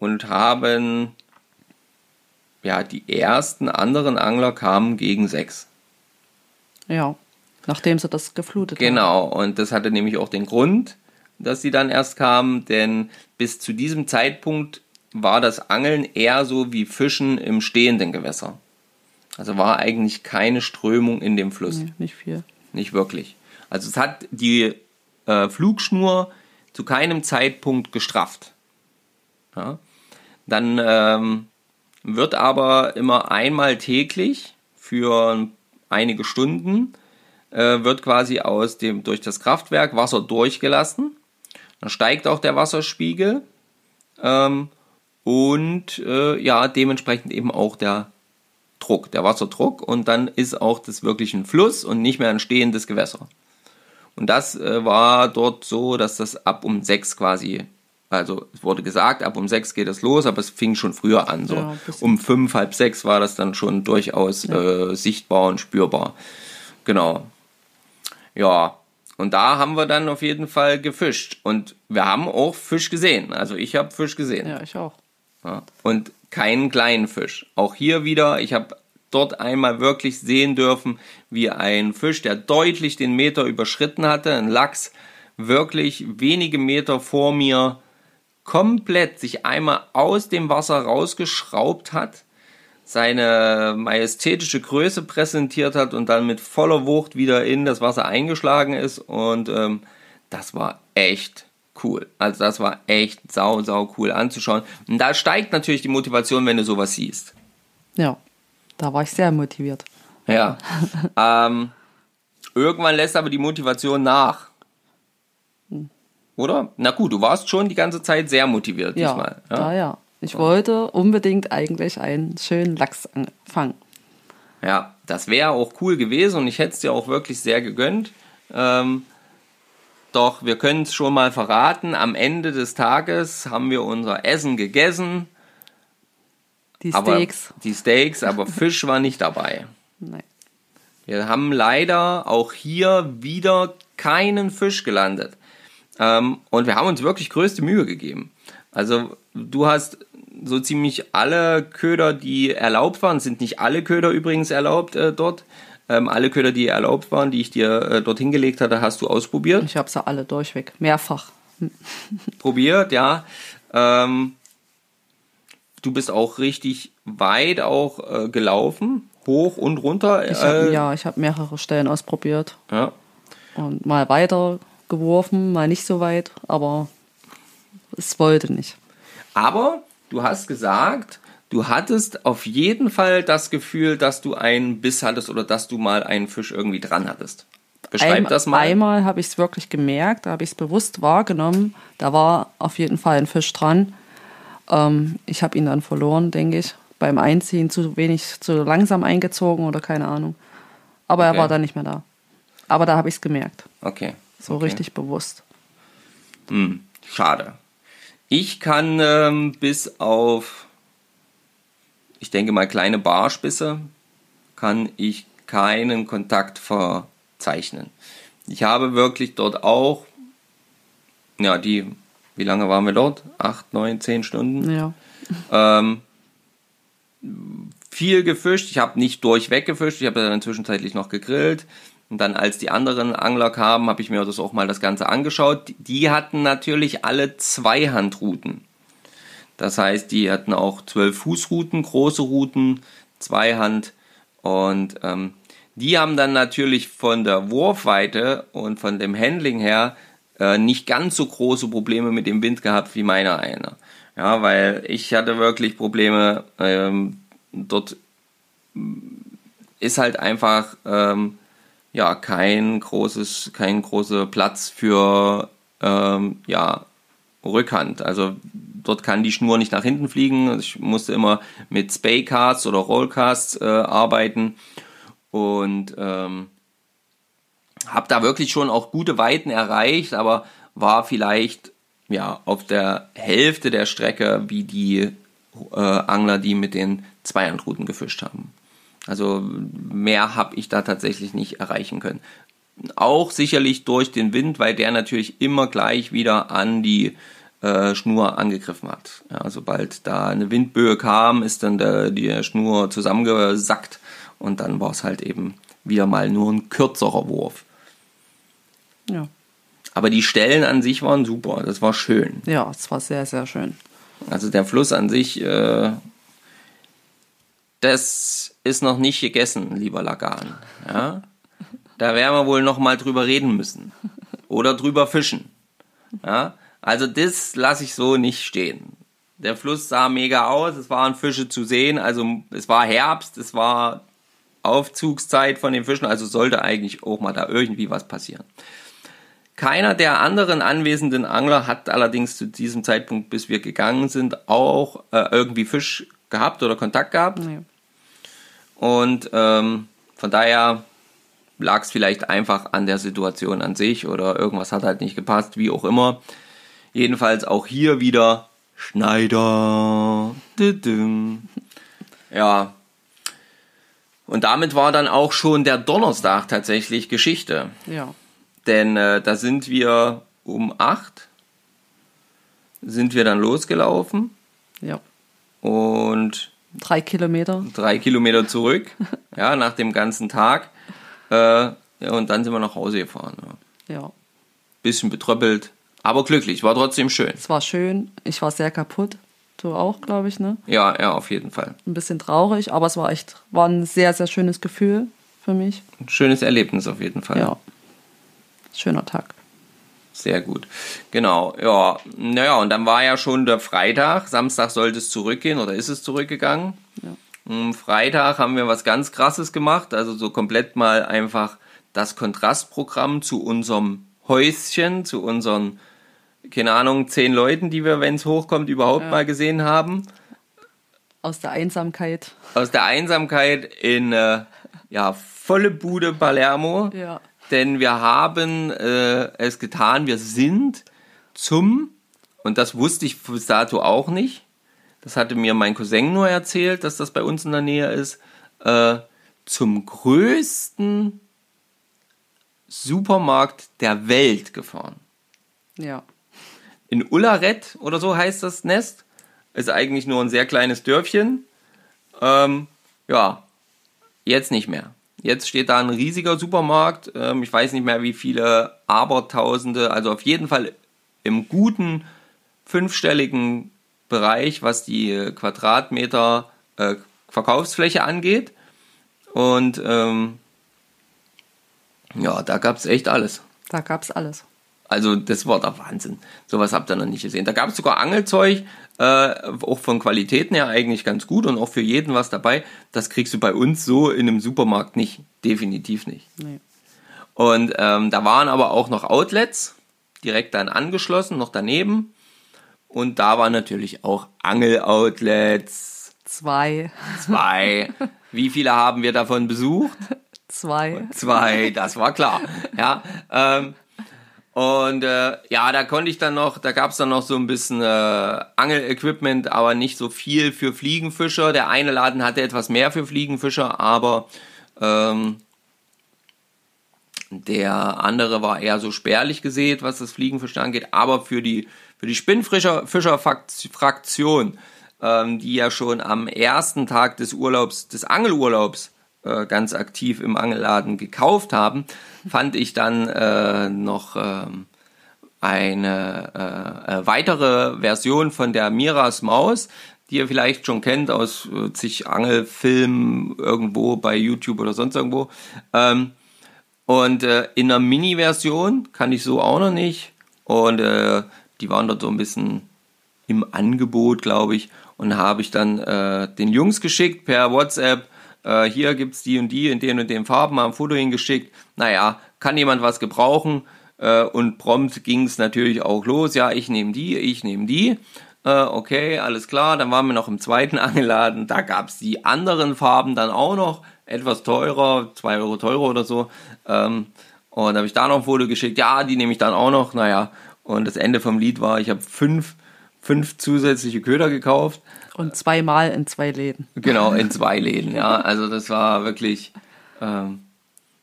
und haben, ja, die ersten anderen Angler kamen gegen 6. Ja. Nachdem sie das geflutet haben. Genau, und das hatte nämlich auch den Grund, dass sie dann erst kamen, denn bis zu diesem Zeitpunkt war das Angeln eher so wie Fischen im stehenden Gewässer. Also war eigentlich keine Strömung in dem Fluss. Nee, nicht viel. Nicht wirklich. Also es hat die äh, Flugschnur zu keinem Zeitpunkt gestrafft. Ja? Dann ähm, wird aber immer einmal täglich für einige Stunden äh, wird quasi aus dem durch das Kraftwerk Wasser durchgelassen. Dann steigt auch der Wasserspiegel ähm, und äh, ja dementsprechend eben auch der Druck, der Wasserdruck und dann ist auch das wirklich ein Fluss und nicht mehr ein stehendes Gewässer. Und das äh, war dort so, dass das ab um sechs quasi, also es wurde gesagt, ab um sechs geht es los, aber es fing schon früher an. So Ja, um fünf, halb sechs war das dann schon durchaus äh, sichtbar und spürbar. Genau. Ja, und da haben wir dann auf jeden Fall gefischt. Und wir haben auch Fisch gesehen. Also ich habe Fisch gesehen. Ja, ich auch. Ja. Und keinen kleinen Fisch. Auch hier wieder, ich habe dort einmal wirklich sehen dürfen, wie ein Fisch, der deutlich den Meter überschritten hatte, ein Lachs, wirklich wenige Meter vor mir komplett sich einmal aus dem Wasser rausgeschraubt hat, seine majestätische Größe präsentiert hat und dann mit voller Wucht wieder in das Wasser eingeschlagen ist. Und ähm, das war echt cool. Also das war echt sau, sau cool anzuschauen. Und da steigt natürlich die Motivation, wenn du sowas siehst. Ja. Da war ich sehr motiviert. Ja. ähm, irgendwann lässt aber die Motivation nach. Oder? Na gut, du warst schon die ganze Zeit sehr motiviert Ja, diesmal. da ja. Ich wollte unbedingt eigentlich einen schönen Lachs an- fangen. Ja, das wäre auch cool gewesen und ich hätte es dir auch wirklich sehr gegönnt. Ähm, doch wir können es schon mal verraten. Am Ende des Tages haben wir unser Essen gegessen. Die Aber Steaks. die Steaks, aber Fisch war nicht dabei. Nein. Wir haben leider auch hier wieder keinen Fisch gelandet. Ähm, und wir haben uns wirklich größte Mühe gegeben. Also du hast so ziemlich alle Köder, die erlaubt waren, sind nicht alle Köder übrigens erlaubt äh, dort. Ähm, alle Köder, die erlaubt waren, die ich dir äh, dort hingelegt hatte, hast du ausprobiert. Ich habe sie alle durchweg. Mehrfach. probiert, ja. Ähm, du bist auch richtig weit auch äh, gelaufen, hoch und runter. Ich hab, äh, ja, ich habe mehrere Stellen ausprobiert. ja. Und mal weiter geworfen, mal nicht so weit. Aber es wollte nicht. Aber du hast gesagt, du hattest auf jeden Fall das Gefühl, dass du einen Biss hattest oder dass du mal einen Fisch irgendwie dran hattest. Beschreib Ein- das mal. Einmal habe ich es wirklich gemerkt, da habe ich es bewusst wahrgenommen. Da war auf jeden Fall ein Fisch dran. Ähm, ich habe ihn dann verloren, denke ich. Beim Einziehen zu wenig, zu langsam eingezogen oder keine Ahnung. Aber Okay. er war dann nicht mehr da. Aber da habe ich es gemerkt. Okay. So okay. richtig bewusst. Schade. Ich kann ähm, bis auf, ich denke mal, kleine Barspisse, kann ich keinen Kontakt verzeichnen. Ich habe wirklich dort auch, ja, die, wie lange waren wir dort? Acht, neun, zehn Stunden? Ja. Ähm, viel gefischt. Ich habe nicht durchweg gefischt. Ich habe dann zwischenzeitlich noch gegrillt. Und dann, als die anderen Angler kamen, habe ich mir das auch mal das Ganze angeschaut. Die hatten natürlich alle Zweihandrouten. Das heißt, die hatten auch zwölf Fußrouten, große Routen, Zweihand. Und ähm, die haben dann natürlich von der Wurfweite und von dem Handling her äh, nicht ganz so große Probleme mit dem Wind gehabt wie meiner einer. Ja, weil ich hatte wirklich Probleme. Ähm, dort ist halt einfach ähm, ja kein großes, kein großer Platz für ähm, ja Rückhand. Also dort kann die Schnur nicht nach hinten fliegen. Ich musste immer mit Spaycasts oder Rollcasts äh, arbeiten. und ähm, habe da wirklich schon auch gute Weiten erreicht, aber war vielleicht ja auf der Hälfte der Strecke wie die äh, Angler, die mit den Zweihandruten gefischt haben. Also mehr habe ich da tatsächlich nicht erreichen können. Auch sicherlich durch den Wind, weil der natürlich immer gleich wieder an die äh, Schnur angegriffen hat. Ja, sobald da eine Windböe kam, ist dann der, die Schnur zusammengesackt und dann war es halt eben wieder mal nur ein kürzerer Wurf. Ja. Aber die Stellen an sich waren super, das war schön. Ja, es war sehr, sehr schön. Also der Fluss an sich, äh, das ist noch nicht gegessen, lieber Lagan. Ja? Da werden wir wohl noch mal drüber reden müssen. Oder drüber fischen. Ja? Also das lasse ich so nicht stehen. Der Fluss sah mega aus, es waren Fische zu sehen, also es war Herbst, es war Aufzugszeit von den Fischen, also sollte eigentlich auch mal da irgendwie was passieren. Keiner der anderen anwesenden Angler hat allerdings zu diesem Zeitpunkt, bis wir gegangen sind, auch äh, irgendwie Fisch gehabt oder Kontakt gehabt. Nee. Und ähm, von daher lag es vielleicht einfach an der Situation an sich oder irgendwas hat halt nicht gepasst, wie auch immer. Jedenfalls auch hier wieder Schneider. Ja. Und damit war dann auch schon der Donnerstag tatsächlich Geschichte. Ja. Denn äh, da sind wir um 8 sind wir dann losgelaufen Ja. und Drei Kilometer. drei Kilometer zurück, ja, nach dem ganzen Tag. Äh, ja, und dann sind wir nach Hause gefahren. Ja. Ja. Bisschen betröppelt, aber glücklich, war trotzdem schön. Es war schön. Ich war sehr kaputt. Du auch, glaube ich, ne? Ja, ja, auf jeden Fall. Ein bisschen traurig, aber es war echt, war ein sehr, sehr schönes Gefühl für mich. Ein schönes Erlebnis auf jeden Fall. Ja. Schöner Tag. Sehr gut. Genau, ja. Naja, und dann war ja schon der Freitag. Samstag sollte es zurückgehen oder ist es zurückgegangen. Ja. Am Freitag haben wir was ganz Krasses gemacht. Also so komplett mal einfach das Kontrastprogramm zu unserem Häuschen, zu unseren, keine Ahnung, zehn Leuten, die wir, wenn es hochkommt, überhaupt Ja. mal gesehen haben. Aus der Einsamkeit. Aus der Einsamkeit in äh, ja, volle Bude Palermo. Ja. Denn wir haben äh, es getan, wir sind zum, und das wusste ich bis dato auch nicht, das hatte mir mein Cousin nur erzählt, dass das bei uns in der Nähe ist, äh, zum größten Supermarkt der Welt gefahren. Ja. In Ullared oder so heißt das Nest. Ist eigentlich nur ein sehr kleines Dörfchen. Ähm, ja, jetzt nicht mehr. Jetzt steht da ein riesiger Supermarkt. Ähm, ich weiß nicht mehr, wie viele Abertausende. Also auf jeden Fall im guten fünfstelligen Bereich, was die äh, Quadratmeter äh, Verkaufsfläche angeht. Und ähm, ja, da gab es echt alles. Da gab's alles. Also das war der Wahnsinn. Sowas habt ihr noch nicht gesehen. Da gab es sogar Angelzeug, äh, auch von Qualitäten her eigentlich ganz gut und auch für jeden was dabei. Das kriegst du bei uns so in einem Supermarkt nicht. Definitiv nicht. Nee. Und ähm, da waren aber auch noch Outlets direkt dann angeschlossen, noch daneben. Und da waren natürlich auch Angel-Outlets. Zwei. Zwei. Wie viele haben wir davon besucht? Zwei. Zwei, das war klar. Ja, ähm, und äh, ja, da konnte ich dann noch, da gab es dann noch so ein bisschen äh, Angel-Equipment, aber nicht so viel für Fliegenfischer. Der eine Laden hatte etwas mehr für Fliegenfischer, aber ähm, der andere war eher so spärlich gesät, was das Fliegenfischen angeht. Aber für die, für die Spinnfischer-Fraktion, ähm, die ja schon am ersten Tag des Urlaubs, des Angelurlaubs, äh, ganz aktiv im Angelladen gekauft haben, fand ich dann äh, noch ähm, eine äh, äh, weitere Version von der Miras Maus, die ihr vielleicht schon kennt aus äh, zig Angelfilmen irgendwo bei YouTube oder sonst irgendwo. Ähm, und äh, in einer Mini-Version kann ich so auch noch nicht. Und äh, die waren dort so ein bisschen im Angebot, glaube ich. Und habe ich dann äh, den Jungs geschickt per WhatsApp. Äh, hier gibt's die und die in den und den Farben, haben ein Foto hingeschickt. Naja, kann jemand was gebrauchen? Äh, und prompt ging's natürlich auch los. Ja, ich nehme die, ich nehme die. Äh, okay, alles klar. Dann waren wir noch im zweiten Angeladen. Da gab's die anderen Farben dann auch noch etwas teurer, zwei Euro teurer oder so. Ähm, und habe ich da noch ein Foto geschickt. Ja, die nehme ich dann auch noch. Naja, und das Ende vom Lied war, ich habe fünf, fünf zusätzliche Köder gekauft. Und zweimal in zwei Läden. Genau, in zwei Läden, ja. Also das war wirklich, ähm,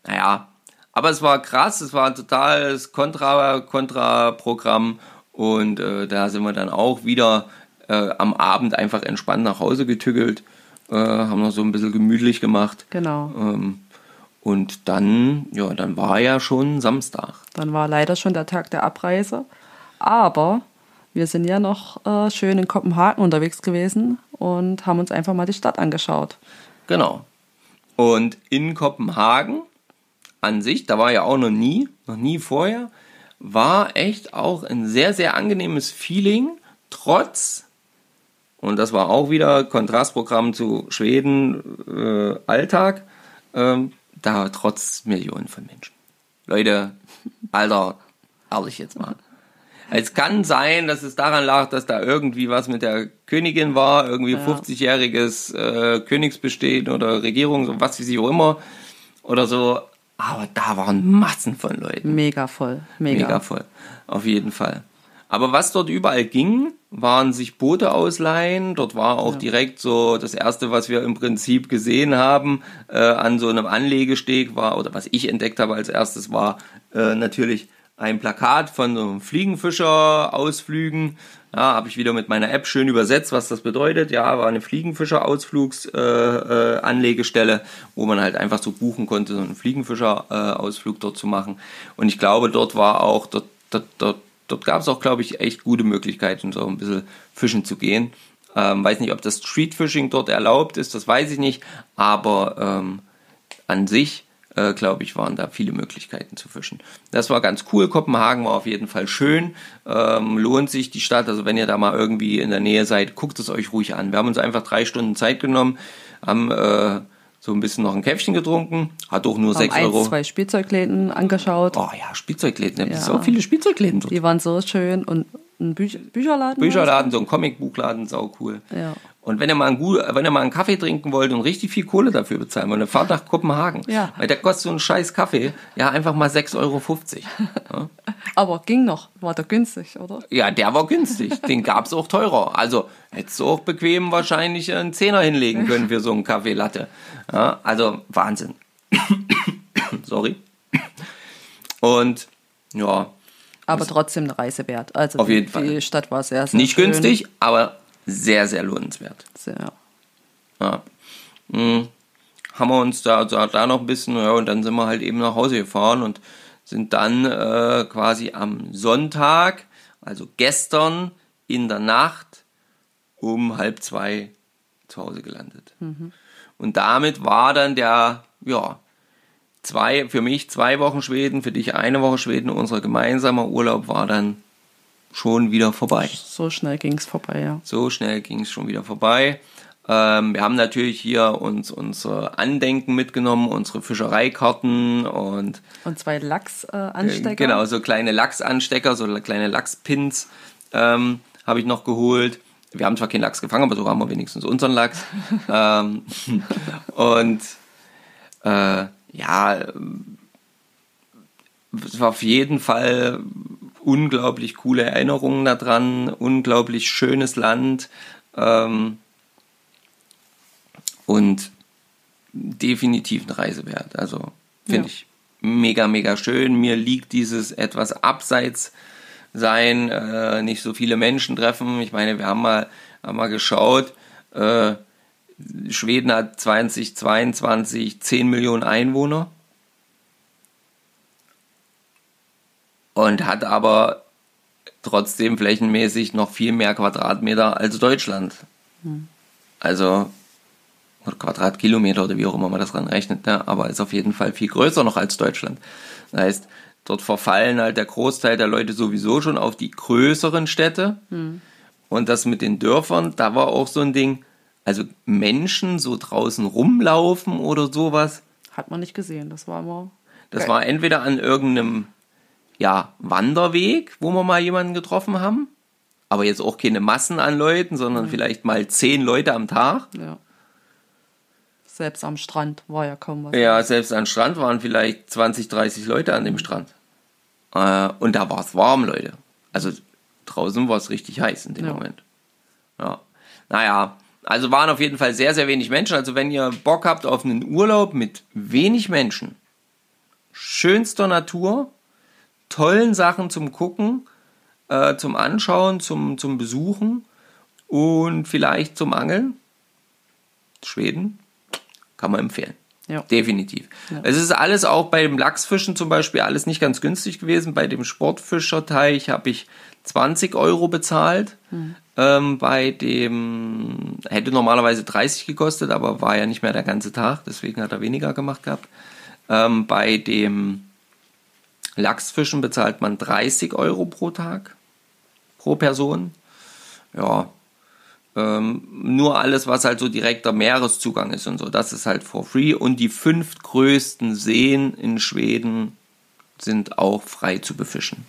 naja, aber es war krass, es war ein totales Kontra, Kontra-Programm und äh, da sind wir dann auch wieder äh, am Abend einfach entspannt nach Hause getüggelt, äh, haben noch so ein bisschen gemütlich gemacht. Genau. Ähm, und dann, ja, dann war ja schon Samstag. Dann war leider schon der Tag der Abreise. Aber wir sind ja noch äh, schön in Kopenhagen unterwegs gewesen und haben uns einfach mal die Stadt angeschaut. Genau. Und in Kopenhagen an sich, da war ja auch noch nie, noch nie vorher, war echt auch ein sehr, sehr angenehmes Feeling, trotz, und das war auch wieder Kontrastprogramm zu Schweden, äh, Alltag, ähm, da trotz Millionen von Menschen. Leute, Alter, ehrlich jetzt mal. Es kann sein, dass es daran lag, dass da irgendwie was mit der Königin war, irgendwie Ja. 50-jähriges äh, Königsbestehen oder Regierung, so was wie sie auch immer oder so. Aber da waren Massen von Leuten. Mega voll. Mega. Mega voll. Auf jeden Fall. Aber was dort überall ging, waren sich Boote ausleihen. Dort war auch direkt so das erste, was wir im Prinzip gesehen haben, äh, an so einem Anlegesteg war, oder was ich entdeckt habe als erstes, war äh, natürlich ein Plakat von so einem Fliegenfischer-Ausflügen. Ja, habe ich wieder mit meiner App schön übersetzt, was das bedeutet. Ja, war eine Fliegenfischer-Ausflugsanlegestelle, äh, Anlegestelle, wo man halt einfach so buchen konnte, so einen Fliegenfischer-Ausflug dort zu machen. Und ich glaube, dort war auch, dort, dort, dort, dort gab es auch, glaube ich, echt gute Möglichkeiten, so ein bisschen fischen zu gehen. Ähm, weiß nicht, ob das Streetfishing dort erlaubt ist, das weiß ich nicht, aber ähm, an sich, äh, glaube ich, waren da viele Möglichkeiten zu fischen. Das war ganz cool. Kopenhagen war auf jeden Fall schön. Ähm, lohnt sich die Stadt. Also wenn ihr da mal irgendwie in der Nähe seid, guckt es euch ruhig an. Wir haben uns einfach drei Stunden Zeit genommen, haben äh, so ein bisschen noch ein Käffchen getrunken, hat auch nur Haben sechs Euro. zwei Spielzeugläden angeschaut. Oh ja, Spielzeugläden. Ja. auch viele Spielzeugläden dort. Die waren so schön. Und ein Büch Bücherladen. Bücherladen, so ein Comicbuchladen, sau cool. Ja. Und wenn ihr mal einen, gut, wenn ihr mal einen Kaffee trinken wollt und richtig viel Kohle dafür bezahlen wollt, dann fahrt nach Kopenhagen. Ja. Weil der kostet so einen scheiß Kaffee, ja, einfach mal 6,50 Euro. Ja. Aber ging noch. War der günstig, oder? ja, der war günstig. Den gab's auch teurer. Also hättest du auch bequem wahrscheinlich einen Zehner hinlegen können für so einen Kaffeelatte. Ja, also Wahnsinn. Sorry. Und ja, Aber trotzdem eine Reise wert. Also Auf die, jeden Fall. Die Stadt war sehr, sehr nicht schön. günstig, aber sehr, sehr lohnenswert. Sehr. Ja. Mhm. Haben wir uns da, da, da noch ein bisschen, ja, und dann sind wir halt eben nach Hause gefahren und sind dann äh, quasi am Sonntag, also gestern in der Nacht um halb zwei zu Hause gelandet. Und damit war dann der, ja, zwei, für mich zwei Wochen Schweden, für dich eine Woche Schweden, unser gemeinsamer Urlaub war dann schon wieder vorbei. So schnell ging es vorbei, ja. So schnell ging es schon wieder vorbei. Ähm, wir haben natürlich hier uns unsere Andenken mitgenommen, unsere Fischereikarten und Und zwei äh, Lachsanstecker. genau so kleine Lachsanstecker, so kleine Lachspins ähm, habe ich noch geholt. Wir haben zwar keinen Lachs gefangen, aber so haben wir wenigstens unseren Lachs. ähm, und äh, ja, es war auf jeden Fall unglaublich coole Erinnerungen daran, unglaublich schönes Land ähm, und definitiv eine Reise wert. Also finde Ja. ich mega, mega schön. Mir liegt dieses etwas abseits sein, äh, nicht so viele Menschen treffen. Ich meine, wir haben mal, haben mal geschaut, äh, Schweden hat 2022 10 Millionen Einwohner und hat aber trotzdem flächenmäßig noch viel mehr Quadratmeter als Deutschland. Also oder Quadratkilometer oder wie auch immer man das dran rechnet, ne? aber ist auf jeden Fall viel größer noch als Deutschland. Das heißt, dort verfallen halt der Großteil der Leute sowieso schon auf die größeren Städte. Und das mit den Dörfern, da war auch so ein Ding, also Menschen so draußen rumlaufen oder sowas, Hat man nicht gesehen. Das war immer. das geil. war entweder an irgendeinem ja, Wanderweg, wo wir mal jemanden getroffen haben, aber jetzt auch keine Massen an Leuten, sondern vielleicht mal zehn Leute am Tag. Ja. Selbst am Strand war ja kaum was. Ja, selbst am Strand waren vielleicht 20, 30 Leute an dem Strand. Äh, und da war es warm, Leute. Also draußen war es richtig heiß in dem Ja. Moment. Ja. Naja, also waren auf jeden Fall sehr, sehr wenig Menschen. Also wenn ihr Bock habt auf einen Urlaub mit wenig Menschen, schönster Natur, tollen Sachen zum Gucken, äh, zum Anschauen, zum, zum Besuchen und vielleicht zum Angeln, Schweden, kann man empfehlen. Ja. Definitiv. Es ist alles auch beim Lachsfischen zum Beispiel alles nicht ganz günstig gewesen. Bei dem Sportfischerteich habe ich 20 Euro bezahlt. Ähm, bei dem hätte normalerweise 30 gekostet, aber war ja nicht mehr der ganze Tag, deswegen hat er weniger gemacht gehabt. Ähm, bei dem Lachsfischen bezahlt man 30 Euro pro Tag, pro Person. Ja, ähm, nur alles, was halt so direkter Meereszugang ist und so, das ist halt for free. Und die fünf größten Seen in Schweden sind auch frei zu befischen.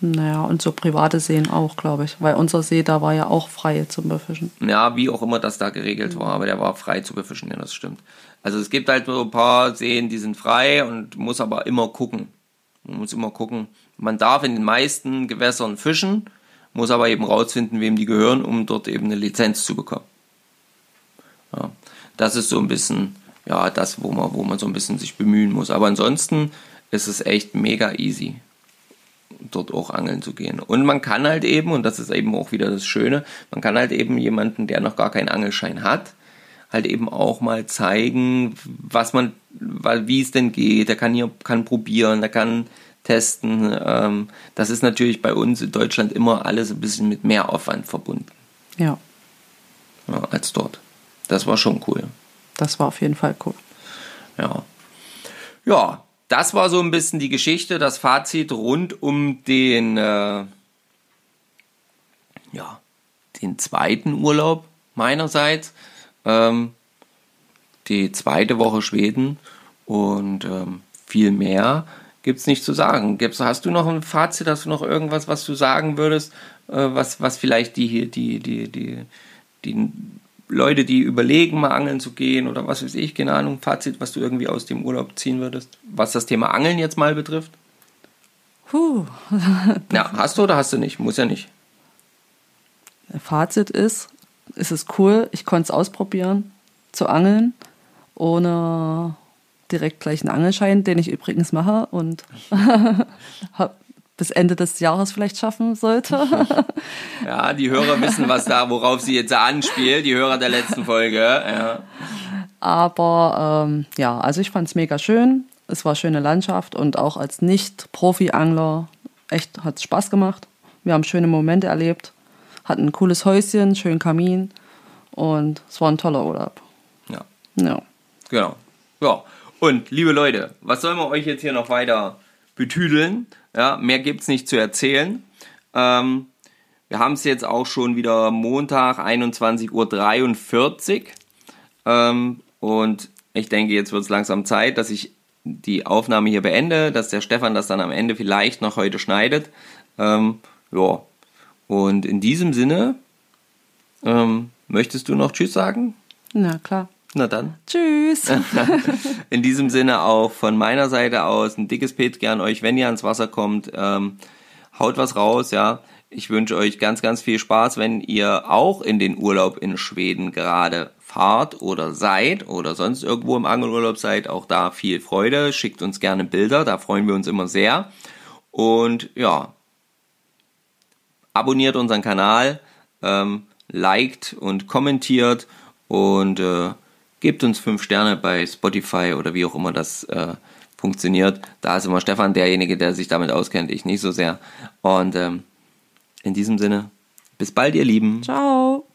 Naja, und so private Seen auch, glaube ich. Weil unser See, da war ja auch frei zum Befischen. Ja, wie auch immer das da geregelt war, aber der war frei zu befischen, ja, das stimmt. Also es gibt halt so ein paar Seen, die sind frei und muss aber immer gucken. Man muss immer gucken. Man darf in den meisten Gewässern fischen, muss aber eben rausfinden, wem die gehören, um dort eben eine Lizenz zu bekommen. Ja, das ist so ein bisschen, ja, das, wo man, wo man so ein bisschen sich bemühen muss. Aber ansonsten ist es echt mega easy dort auch angeln zu gehen. Und man kann halt eben, und das ist eben auch wieder das Schöne, man kann halt eben jemanden, der noch gar keinen Angelschein hat, halt eben auch mal zeigen, was man, weil wie es denn geht. Der kann hier kann probieren, der kann testen. Ähm, das ist natürlich bei uns in Deutschland immer alles ein bisschen mit mehr Aufwand verbunden Ja, ja, als dort. Das war schon cool. das war auf jeden Fall cool. Ja. Ja, das war so ein bisschen die Geschichte, das Fazit rund um den, äh, ja, den zweiten Urlaub meinerseits. Ähm, die zweite Woche Schweden und ähm, viel mehr gibt's nicht zu sagen. Gibt's, hast du noch ein Fazit, hast du noch irgendwas, was du sagen würdest, äh, was, was vielleicht die hier, die, die, die, die Leute, die überlegen, mal angeln zu gehen oder was weiß ich, keine Ahnung, Fazit, was du irgendwie aus dem Urlaub ziehen würdest, was das Thema Angeln jetzt mal betrifft? Puh. Ja, hast du oder hast du nicht? Muss ja nicht. Fazit ist, es ist cool, ich konnte es ausprobieren, zu angeln, ohne direkt gleich einen Angelschein, den ich übrigens mache und bis Ende des Jahres vielleicht schaffen sollte. Ja, die Hörer wissen, was da, worauf sie jetzt anspielt, die Hörer der letzten Folge. Ja. Aber ähm, ja, also ich fand es mega schön. Es war schöne Landschaft und auch als Nicht-Profi-Angler echt hat es Spaß gemacht. Wir haben schöne Momente erlebt, hatten ein cooles Häuschen, schönen Kamin und es war ein toller Urlaub. ja. Ja. Genau. Ja. Und liebe Leute, was sollen wir euch jetzt hier noch weiter betüdeln? Ja, mehr gibt's nicht zu erzählen. Ähm, wir haben es jetzt auch schon wieder Montag, 21.43 Uhr. Ähm, und ich denke, jetzt wird es langsam Zeit, dass ich die Aufnahme hier beende, dass der Stefan das dann am Ende vielleicht noch heute schneidet. Ähm, ja. Und in diesem Sinne, ähm, möchtest du noch Tschüss sagen? Na klar. Na dann. Tschüss. In diesem Sinne auch von meiner Seite aus ein dickes Petri an euch, wenn ihr ans Wasser kommt. Ähm, haut was raus, ja. Ich wünsche euch ganz, ganz viel Spaß, wenn ihr auch in den Urlaub in Schweden gerade fahrt oder seid oder sonst irgendwo im Angelurlaub seid. Auch da viel Freude. Schickt uns gerne Bilder, da freuen wir uns immer sehr. Und ja, abonniert unseren Kanal, ähm, liked und kommentiert und äh, gebt uns fünf Sterne bei Spotify oder wie auch immer das äh, funktioniert. Da ist immer Stefan derjenige, der sich damit auskennt, ich nicht so sehr. Und ähm, in diesem Sinne, bis bald, ihr Lieben. Ciao.